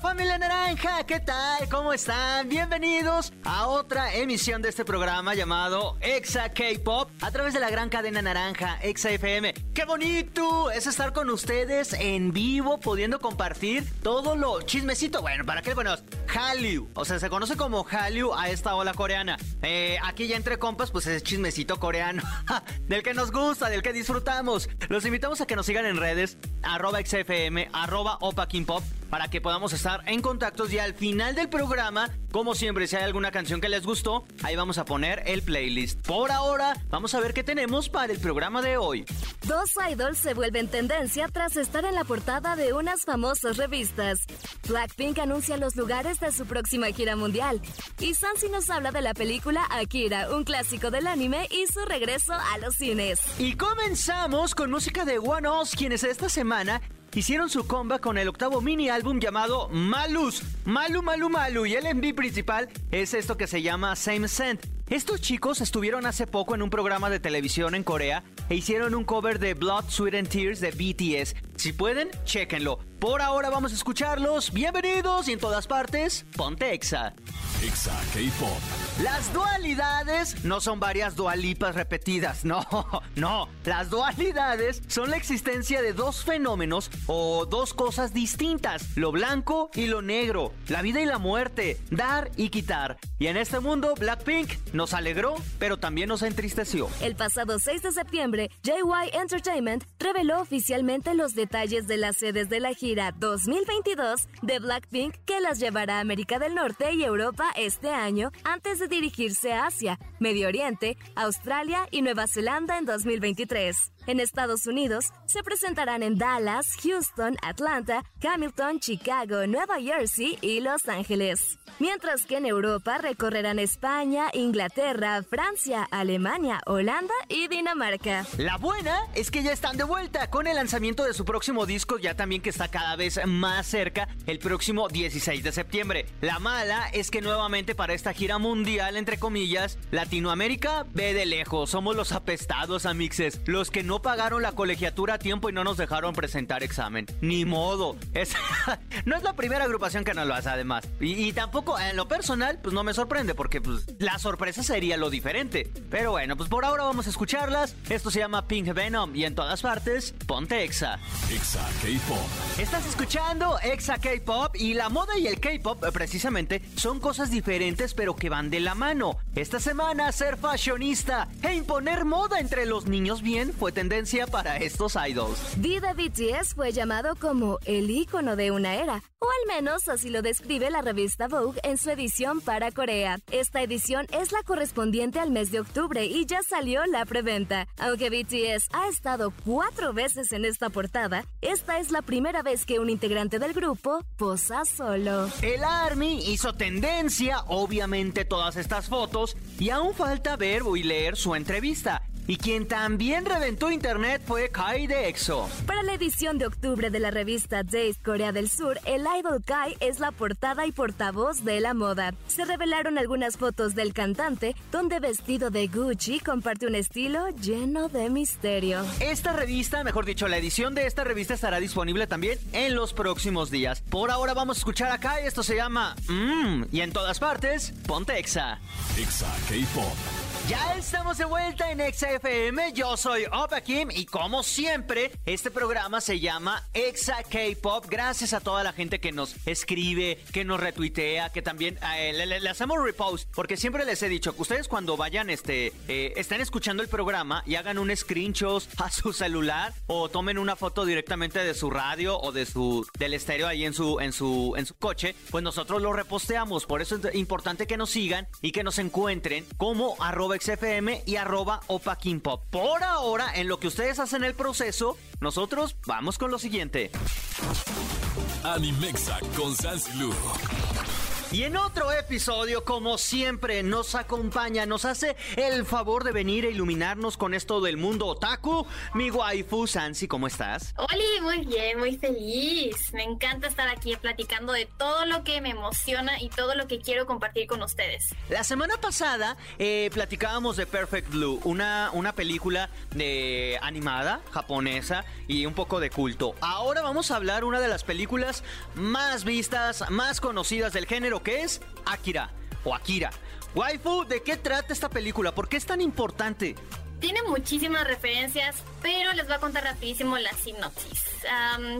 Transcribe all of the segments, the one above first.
Familia naranja, ¿qué tal? ¿Cómo están? Bienvenidos a otra emisión de este programa llamado Exa K-Pop a través de la gran cadena naranja Exa FM. ¡Qué bonito es estar con ustedes en vivo, pudiendo compartir todo lo chismecito! Bueno, ¿para qué? Bueno, Hallyu, o sea, se conoce como Hallyu a esta ola coreana. Eh, aquí ya entre compas, pues es chismecito coreano, del que nos gusta, del que disfrutamos. Los invitamos a que nos sigan en redes, arroba XFM, arroba Opa Pop para que podamos estar en contactos y al final del programa, como siempre, si hay alguna canción que les gustó, ahí vamos a poner el playlist. Por ahora, vamos a ver qué tenemos para el programa de hoy. Dos idols se vuelven tendencia tras estar en la portada de unas famosas revistas. Blackpink anuncia los lugares de su próxima gira mundial. Y Sansi nos habla de la película Akira, un clásico del anime y su regreso a los cines. Y comenzamos con música de One Us, quienes esta semana hicieron su comba con el octavo mini álbum llamado Malus. Malu, Malu, Malu. Y el MV principal es esto que se llama Same Scent. Estos chicos estuvieron hace poco en un programa de televisión en Corea e hicieron un cover de Blood, Sweat and Tears de BTS. Si pueden, chéquenlo. Por ahora vamos a escucharlos. Bienvenidos y en todas partes, ponte Exa. Exa K-Pop. Las dualidades no son varias dualipas repetidas, no, no. Las dualidades son la existencia de dos fenómenos o dos cosas distintas, lo blanco y lo negro, la vida y la muerte, dar y quitar. Y en este mundo, Blackpink nos alegró, pero también nos entristeció. El pasado 6 de septiembre, JY Entertainment reveló oficialmente los detalles de las sedes de la gira 2022 de Blackpink que las llevará a América del Norte y Europa este año antes de dirigirse a Asia, Medio Oriente, Australia y Nueva Zelanda en 2023. En Estados Unidos se presentarán en Dallas, Houston, Atlanta, Hamilton, Chicago, Nueva Jersey y Los Ángeles. Mientras que en Europa recorrerán España, Inglaterra, Francia, Alemania, Holanda y Dinamarca. La buena es que ya están de vuelta con el lanzamiento de su próximo disco, ya también que está cada vez más cerca, el próximo 16 de septiembre. La mala es que nuevamente para esta gira mundial, entre comillas, Latinoamérica ve de lejos. Somos los apestados, amixes, los que no pagaron la colegiatura a tiempo y no nos dejaron presentar examen. Ni modo. Es, no es la primera agrupación que nos lo hace, además. Y, tampoco, en lo personal, pues no me sorprende, porque pues, la sorpresa sería lo diferente. Pero bueno, pues por ahora vamos a escucharlas. Esto se llama Pink Venom y en todas partes, ponte Exa. Exa K-Pop. Estás escuchando Exa K-Pop y la moda y el K-Pop, eh, precisamente, son cosas diferentes, pero que van de la mano. Esta semana, ser fashionista e imponer moda entre los niños bien fue tendencia para estos idols. Vida BTS fue llamado como el icono de una era, o al menos así lo describe la revista Vogue en su edición para Corea. Esta edición es la correspondiente al mes de octubre y ya salió la preventa. Aunque BTS ha estado cuatro veces en esta portada, esta es la primera vez que un integrante del grupo posa solo. El ARMY hizo tendencia, obviamente, todas estas fotos, y aún falta ver y leer su entrevista. Y quien también reventó internet fue Kai de EXO. Para la edición de octubre de la revista Days Corea del Sur, el idol Kai es la portada y portavoz de la moda. Se revelaron algunas fotos del cantante, donde vestido de Gucci comparte un estilo lleno de misterio. Esta revista, mejor dicho, la edición de esta revista estará disponible también en los próximos días. Por ahora vamos a escuchar a Kai, esto se llama Mmm, y en todas partes, ponte Exa. Exa K-Pop. Ya estamos de vuelta en XFM, yo soy Opa Kim y como siempre, este programa se llama Exa K-Pop. Gracias a toda la gente que nos escribe, que nos retuitea, que también eh, le, hacemos repost, porque siempre les he dicho que ustedes cuando vayan, este, eh, estén escuchando el programa y hagan un screenshot a su celular o tomen una foto directamente de su radio o de su del estéreo ahí en su en su en su coche, pues nosotros lo reposteamos. Por eso es importante que nos sigan y que nos encuentren como arroba XFM y arroba Opa Por ahora, en lo que ustedes hacen el proceso, nosotros vamos con lo siguiente. Animexa con Sansilu. Y en otro episodio, como siempre, nos acompaña, nos hace el favor de venir a iluminarnos con esto del mundo otaku. Mi waifu, Sansi, ¿cómo estás? Oli, muy bien, muy feliz. Me encanta estar aquí platicando de todo lo que me emociona y todo lo que quiero compartir con ustedes. La semana pasada eh, platicábamos de Perfect Blue, una, una película de animada japonesa y un poco de culto. Ahora vamos a hablar una de las películas más vistas, más conocidas del género, que es Akira o Akira. Waifu, ¿de qué trata esta película? ¿Por qué es tan importante? Tiene muchísimas referencias, pero les voy a contar rapidísimo la sinopsis.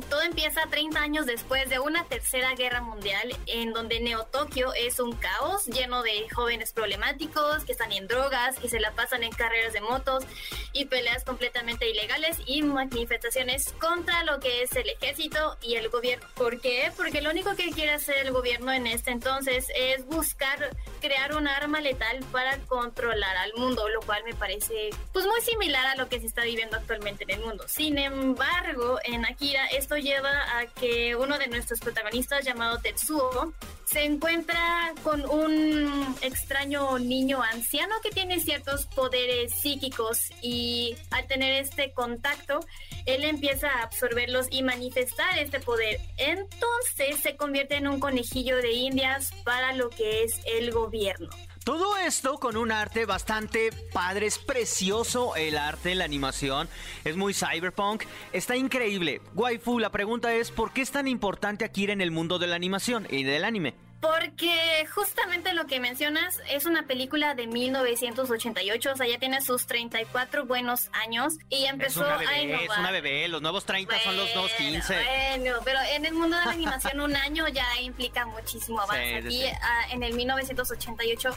todo empieza 30 años después de una tercera guerra mundial en donde Neo Tokio es un caos lleno de jóvenes problemáticos que están en drogas, que se la pasan en carreras de motos y peleas completamente ilegales y manifestaciones contra lo que es el ejército y el gobierno. ¿Por qué? Porque lo único que quiere hacer el gobierno en este entonces es buscar crear un arma letal para controlar al mundo, lo cual me parece pues muy similar a lo que se está viviendo actualmente en el mundo. Sin embargo, en Akira esto lleva a que uno de nuestros protagonistas llamado Tetsuo se encuentra con un extraño niño anciano que tiene ciertos poderes psíquicos y al tener este contacto, él empieza a absorberlos y manifestar este poder. Entonces se convierte en un conejillo de indias para lo que es el gobierno. Todo esto con un arte bastante padre, es precioso el arte, la animación, es muy cyberpunk, está increíble. Waifu, la pregunta es, ¿por qué es tan importante Akira en el mundo de la animación y del anime? Porque justamente lo que mencionas es una película de 1988, o sea, ya tiene sus 34 buenos años y empezó a innovar. Es una bebé, los nuevos 30 son los nuevos 15. Bueno, pero en el mundo de la animación un año ya implica muchísimo avance. Aquí ah, en el 1988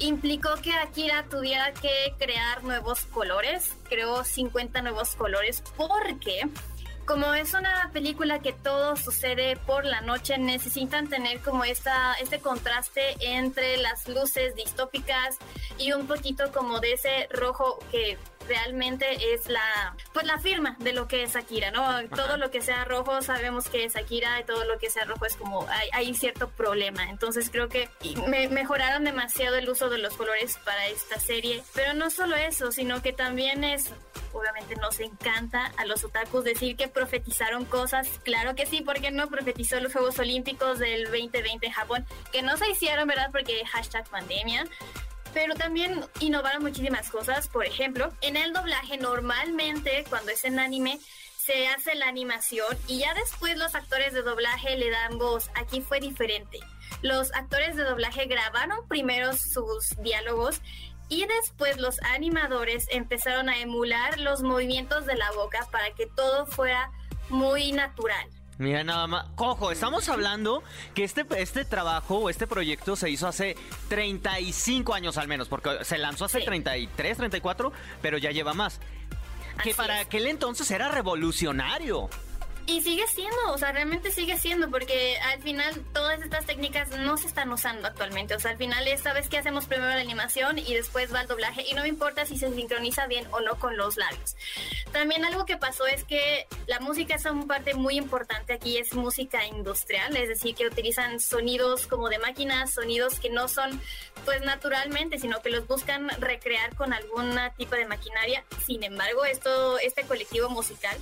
implicó que Akira tuviera que crear nuevos colores, creó 50 nuevos colores porque como es una película que todo sucede por la noche, necesitan tener como esta, este contraste entre las luces distópicas y un poquito como de ese rojo que realmente es la pues la firma de lo que es Akira, ¿no? Todo lo que sea rojo sabemos que es Akira y todo lo que sea rojo es como hay, hay cierto problema. Entonces creo que me mejoraron demasiado el uso de los colores para esta serie, pero no solo eso, sino que también es obviamente nos encanta a los otakus decir que profetizaron cosas. Claro que sí, porque no profetizó los Juegos Olímpicos del 2020 en Japón, que no se hicieron, ¿verdad? Porque hashtag pandemia pero también innovaron muchísimas cosas. Por ejemplo, en el doblaje normalmente cuando es en anime se hace la animación y ya después los actores de doblaje le dan voz. Aquí fue diferente. Los actores de doblaje grabaron primero sus diálogos y después los animadores empezaron a emular los movimientos de la boca para que todo fuera muy natural. Mira nada más. Cojo, estamos hablando que este, este trabajo o este proyecto se hizo hace 35 años al menos, porque se lanzó hace 33, 34, pero ya lleva más. que para aquel entonces era revolucionario. Y sigue siendo, o sea, realmente sigue siendo, porque al final todas estas técnicas no se están usando actualmente. O sea, al final es, ¿sabes qué? Hacemos primero la animación y después va el doblaje. Y no me importa si se sincroniza bien o no con los labios. También algo que pasó es que la música es una parte muy importante aquí, es música industrial, es decir, que utilizan sonidos como de máquinas, sonidos que no son pues naturalmente, sino que los buscan recrear con algún tipo de maquinaria. Sin embargo, esto, este colectivo musical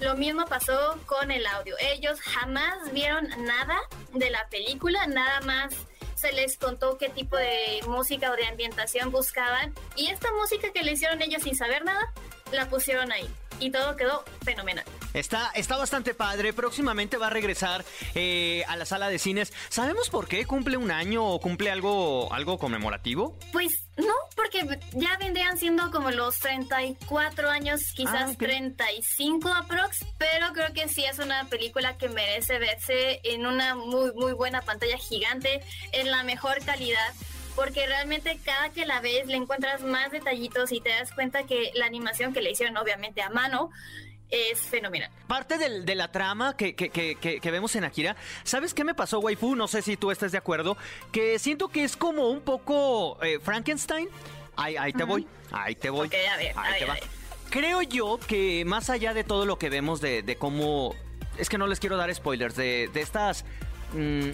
lo mismo pasó con el audio. Ellos jamás vieron nada de la película, nada más se les contó qué tipo de música o de ambientación buscaban y esta música que le hicieron ellos sin saber nada, la pusieron ahí y todo quedó fenomenal. Está, está bastante padre. Próximamente va a regresar eh, a la sala de cines. ¿Sabemos por qué? ¿Cumple un año o cumple algo, algo conmemorativo? Pues no, porque ya vendrían siendo como los 34 años, quizás 35 ah, aprox, pero creo que sí es una película que merece verse en una muy, muy buena pantalla gigante, en la mejor calidad porque realmente cada que la ves le encuentras más detallitos y te das cuenta que la animación que le hicieron obviamente a mano es fenomenal. Parte de la trama que, que, que, vemos en Akira, ¿sabes qué me pasó, waifu? No sé si tú estás de acuerdo, que siento que es como un poco eh, Frankenstein. Ahí, ahí te voy, ahí te voy. a ver, ahí te va. Creo yo que más allá de todo lo que vemos de, de cómo... Es que no les quiero dar spoilers, de, de estas mm,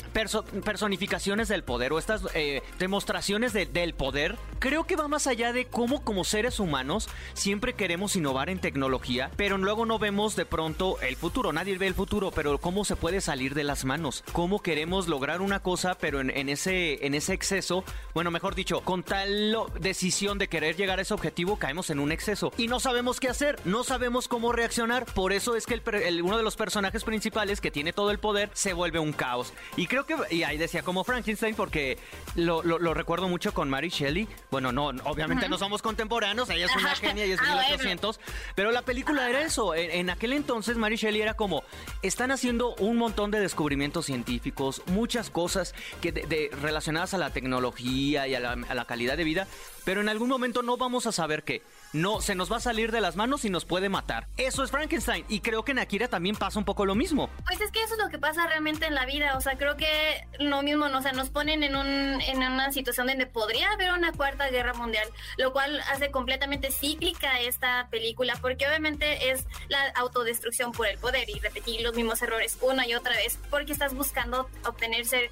personificaciones del poder o estas eh, demostraciones del poder, creo que va más allá de cómo como seres humanos siempre queremos innovar en tecnología, pero luego no vemos de pronto el futuro. Nadie ve el futuro, pero cómo se puede salir de las manos. Cómo queremos lograr una cosa, pero en, ese, en ese exceso, bueno, mejor dicho, con tal decisión de querer llegar a ese objetivo, caemos en un exceso. Y no sabemos qué hacer, no sabemos cómo reaccionar. Por eso es que el, uno de los personajes principales que tiene todo el poder se vuelve un caos. Y creo que, y ahí decía como Frankenstein, porque lo, recuerdo mucho con Mary Shelley. Bueno, no, obviamente no somos contemporáneos, ella es una genia y es de 1800. Ah, pero la película era eso. En, aquel entonces, Mary Shelley era como: están haciendo un montón de descubrimientos científicos, muchas cosas que de, relacionadas a la tecnología y a la calidad de vida, pero en algún momento no vamos a saber qué no se nos va a salir de las manos y nos puede matar. Eso es Frankenstein y creo que en Akira también pasa un poco lo mismo. Pues es que eso es lo que pasa realmente en la vida, o sea, creo que lo mismo, ¿no? o sea, nos ponen en, un, en una situación donde podría haber una cuarta guerra mundial, lo cual hace completamente cíclica esta película, porque obviamente es la autodestrucción por el poder y repetir los mismos errores una y otra vez, porque estás buscando obtener ser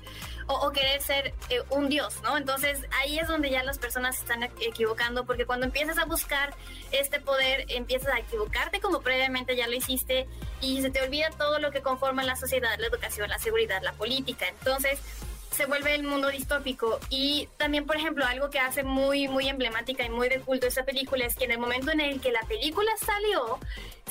o, querer ser eh, un dios, ¿no? Entonces ahí es donde ya las personas se están equivocando, porque cuando empiezas a buscar este poder, empiezas a equivocarte como previamente ya lo hiciste y se te olvida todo lo que conforma la sociedad, la educación, la seguridad, la política. Entonces, se vuelve el mundo distópico. Y también, por ejemplo, algo que hace muy, muy emblemática y muy de culto esta película es que en el momento en el que la película salió,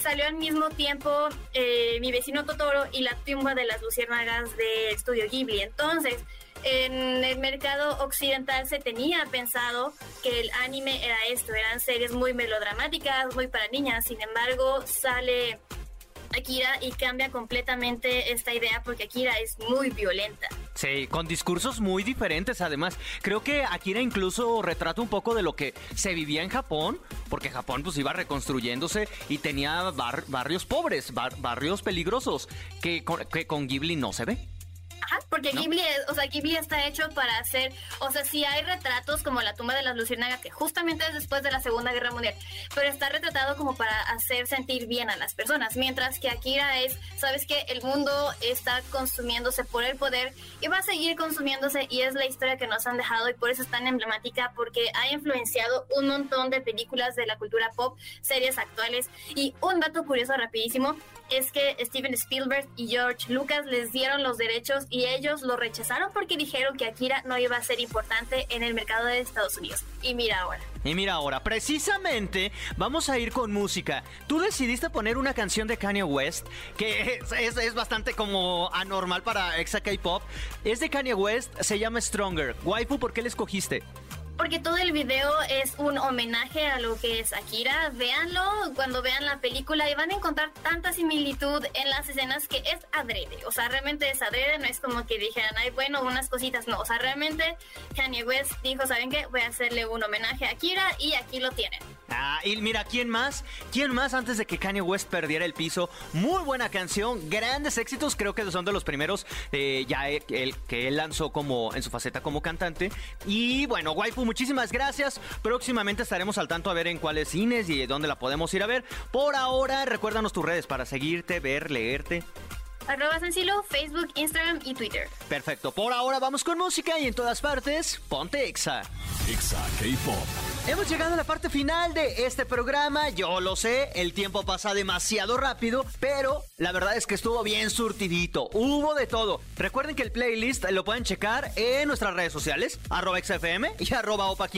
salió al mismo tiempo eh, Mi vecino Totoro y La tumba de las luciérnagas de Estudio Ghibli. Entonces, en el mercado occidental se tenía pensado que el anime era esto, eran series muy melodramáticas, muy para niñas, sin embargo sale Akira y cambia completamente esta idea porque Akira es muy violenta. Sí, con discursos muy diferentes además. Creo que Akira incluso retrata un poco de lo que se vivía en Japón, porque Japón pues iba reconstruyéndose y tenía barrios pobres, barrios peligrosos, que que con Ghibli no se ve porque Ghibli, o sea, Ghibli está hecho para hacer, o sea, si hay retratos como la tumba de las luciérnagas, que justamente es después de la Segunda Guerra Mundial, pero está retratado como para hacer sentir bien a las personas, mientras que Akira es, sabes que el mundo está consumiéndose por el poder y va a seguir consumiéndose y es la historia que nos han dejado y por eso es tan emblemática porque ha influenciado un montón de películas de la cultura pop, series actuales. Y un dato curioso rapidísimo es que Steven Spielberg y George Lucas les dieron los derechos y ellos lo rechazaron porque dijeron que Akira no iba a ser importante en el mercado de Estados Unidos. Y mira ahora. Y mira ahora, precisamente vamos a ir con música. Tú decidiste poner una canción de Kanye West que es, es, bastante como anormal para exa K-pop. Es de Kanye West, se llama Stronger. Waifu, ¿por qué le escogiste? Porque todo el video es un homenaje a lo que es Akira. Véanlo cuando vean la película y van a encontrar tanta similitud en las escenas que es adrede. O sea, realmente es adrede, no es como que dijeran, ay, bueno, unas cositas. No, o sea, realmente Kanye West dijo, ¿saben qué? Voy a hacerle un homenaje a Akira y aquí lo tienen. Ah, y mira, ¿quién más? ¿Quién más antes de que Kanye West perdiera el piso? Muy buena canción, grandes éxitos, creo que son de los primeros eh, ya el, que él lanzó como en su faceta como cantante. Y bueno, Waifu muchísimas gracias. Próximamente estaremos al tanto a ver en cuáles cines y dónde la podemos ir a ver. Por ahora, recuérdanos tus redes para seguirte, ver, leerte. Arroba Sencillo, Facebook, Instagram y Twitter. Perfecto. Por ahora vamos con música y en todas partes, ponte Exa. Exa K-Pop. Hemos llegado a la parte final de este programa. Yo lo sé, el tiempo pasa demasiado rápido, pero la verdad es que estuvo bien surtidito. Hubo de todo. Recuerden que el playlist lo pueden checar en nuestras redes sociales, arroba XFM y arroba Opa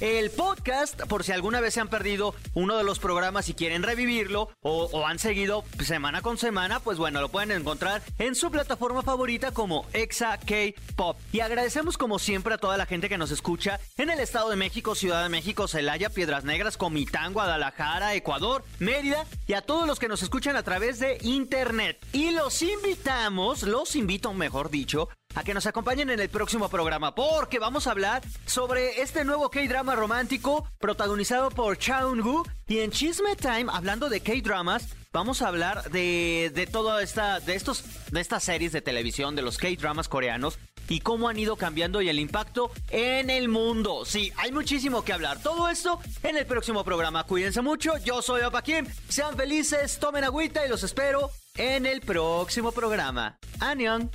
El podcast, por si alguna vez se han perdido uno de los programas y quieren revivirlo o, han seguido semana con semana, pues bueno, lo pueden encontrar en su plataforma favorita como Exa K-Pop. Y agradecemos como siempre a toda la gente que nos escucha en el Estado de México, Ciudad de México México, Celaya, Piedras Negras, Comitán, Guadalajara, Ecuador, Mérida y a todos los que nos escuchan a través de internet. Y los invitamos, los invito, mejor dicho, a que nos acompañen en el próximo programa porque vamos a hablar sobre este nuevo K-drama romántico protagonizado por Chaun-gu y en Chisme Time hablando de K-dramas vamos a hablar de, de toda esta de estos de estas series de televisión de los K-dramas coreanos y cómo han ido cambiando y el impacto en el mundo. Sí, hay muchísimo que hablar. Todo esto en el próximo programa. Cuídense mucho. Yo soy Opa Kim. Sean felices, tomen agüita y los espero en el próximo programa. Anion.